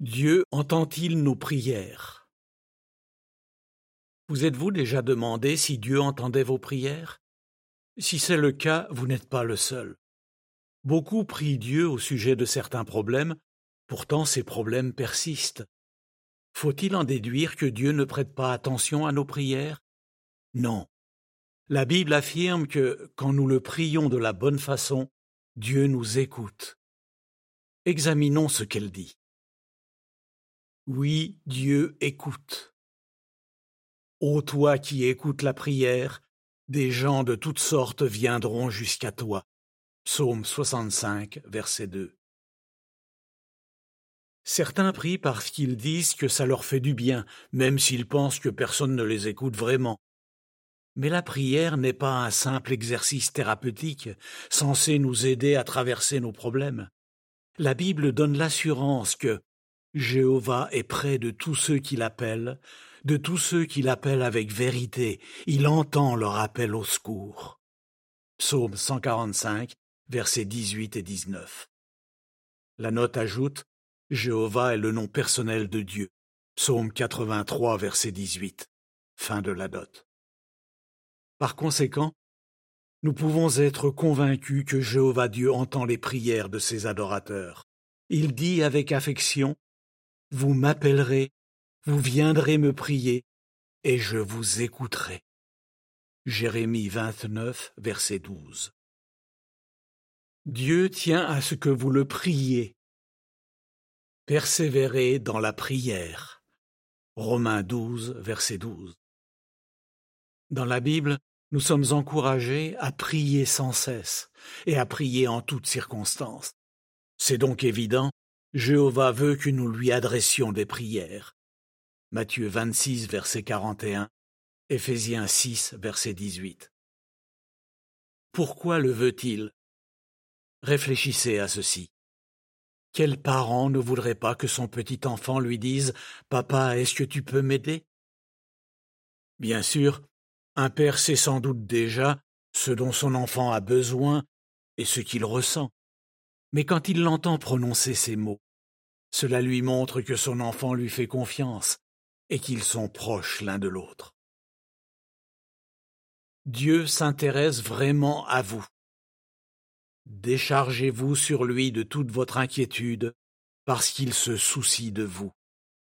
Dieu entend-il nos prières? Vous êtes-vous déjà demandé si Dieu entendait vos prières? Si c'est le cas, vous n'êtes pas le seul. Beaucoup prient Dieu au sujet de certains problèmes, pourtant ces problèmes persistent. Faut-il en déduire que Dieu ne prête pas attention à nos prières? Non. La Bible affirme que, quand nous le prions de la bonne façon, Dieu nous écoute. Examinons ce qu'elle dit. Oui, Dieu écoute. Ô toi qui écoutes la prière, des gens de toutes sortes viendront jusqu'à toi. Psaume 65, verset 2. Certains prient parce qu'ils disent que ça leur fait du bien, même s'ils pensent que personne ne les écoute vraiment. Mais la prière n'est pas un simple exercice thérapeutique censé nous aider à traverser nos problèmes. La Bible donne l'assurance que, Jéhovah est près de tous ceux qui l'appellent, de tous ceux qui l'appellent avec vérité, il entend leur appel au secours. Psaume 145, versets 18 et 19. La note ajoute Jéhovah est le nom personnel de Dieu. Psaume 83, verset 18. Fin de la note. Par conséquent, nous pouvons être convaincus que Jéhovah Dieu entend les prières de ses adorateurs. Il dit avec affection vous m'appellerez, vous viendrez me prier, et je vous écouterai. Jérémie 29, verset 12. Dieu tient à ce que vous le priez. Persévérez dans la prière. Romains 12, verset 12. Dans la Bible, nous sommes encouragés à prier sans cesse et à prier en toutes circonstances. C'est donc évident Jéhovah veut que nous lui adressions des prières. Matthieu 26, verset 41, Éphésiens 6, verset 18. Pourquoi le veut-il? Réfléchissez à ceci. Quel parent ne voudrait pas que son petit enfant lui dise Papa, est-ce que tu peux m'aider? Bien sûr, un père sait sans doute déjà ce dont son enfant a besoin et ce qu'il ressent. Mais quand il l'entend prononcer ces mots, cela lui montre que son enfant lui fait confiance et qu'ils sont proches l'un de l'autre. Dieu s'intéresse vraiment à vous. Déchargez-vous sur lui de toute votre inquiétude, parce qu'il se soucie de vous.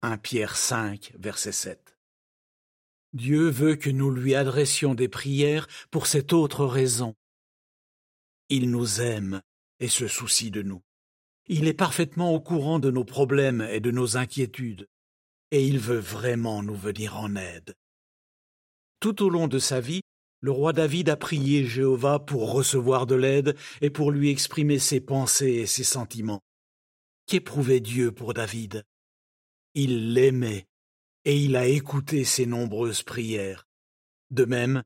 1 Pierre 5, verset 7. Dieu veut que nous lui adressions des prières pour cette autre raison. Il nous aime et se soucie de nous. Il est parfaitement au courant de nos problèmes et de nos inquiétudes, et il veut vraiment nous venir en aide. Tout au long de sa vie, le roi David a prié Jéhovah pour recevoir de l'aide et pour lui exprimer ses pensées et ses sentiments. Qu'éprouvait Dieu pour David? Il l'aimait, et il a écouté ses nombreuses prières. De même,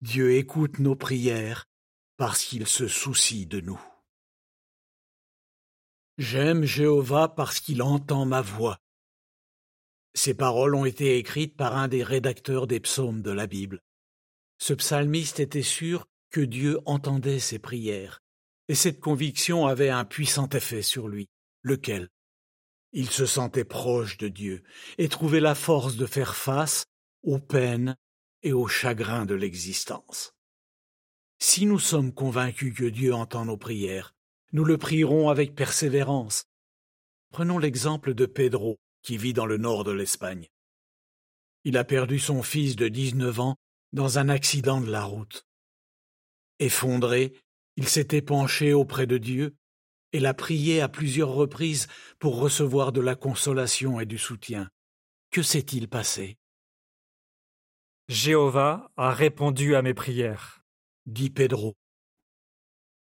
Dieu écoute nos prières parce qu'il se soucie de nous. J'aime Jéhovah parce qu'il entend ma voix. Ces paroles ont été écrites par un des rédacteurs des psaumes de la Bible. Ce psalmiste était sûr que Dieu entendait ses prières, et cette conviction avait un puissant effet sur lui. Lequel? Il se sentait proche de Dieu et trouvait la force de faire face aux peines et aux chagrins de l'existence. Si nous sommes convaincus que Dieu entend nos prières, nous le prierons avec persévérance. Prenons l'exemple de Pedro, qui vit dans le nord de l'Espagne. Il a perdu son fils de dix-neuf ans dans un accident de la route. Effondré, il s'était penché auprès de Dieu et l'a prié à plusieurs reprises pour recevoir de la consolation et du soutien. Que s'est-il passé? Jéhovah a répondu à mes prières, dit Pedro.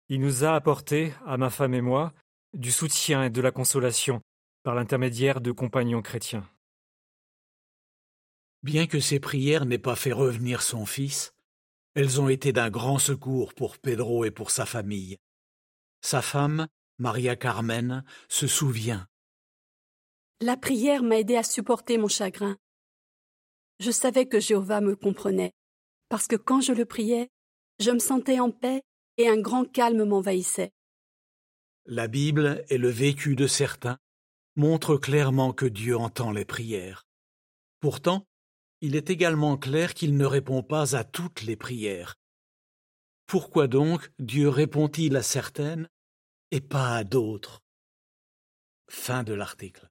Il nous a apporté, à ma femme et moi, du soutien et de la consolation par l'intermédiaire de compagnons chrétiens. Bien que ces prières n'aient pas fait revenir son fils, elles ont été d'un grand secours pour Pedro et pour sa famille. Sa femme, Maria Carmen, se souvient. La prière m'a aidé à supporter mon chagrin. Je savais que Jéhovah me comprenait, parce que quand je le priais, je me sentais en paix et un grand calme m'envahissait. La Bible est le vécu de certains montre clairement que Dieu entend les prières. Pourtant, il est également clair qu'il ne répond pas à toutes les prières. Pourquoi donc Dieu répond-il à certaines et pas à d'autres? Fin de l'article.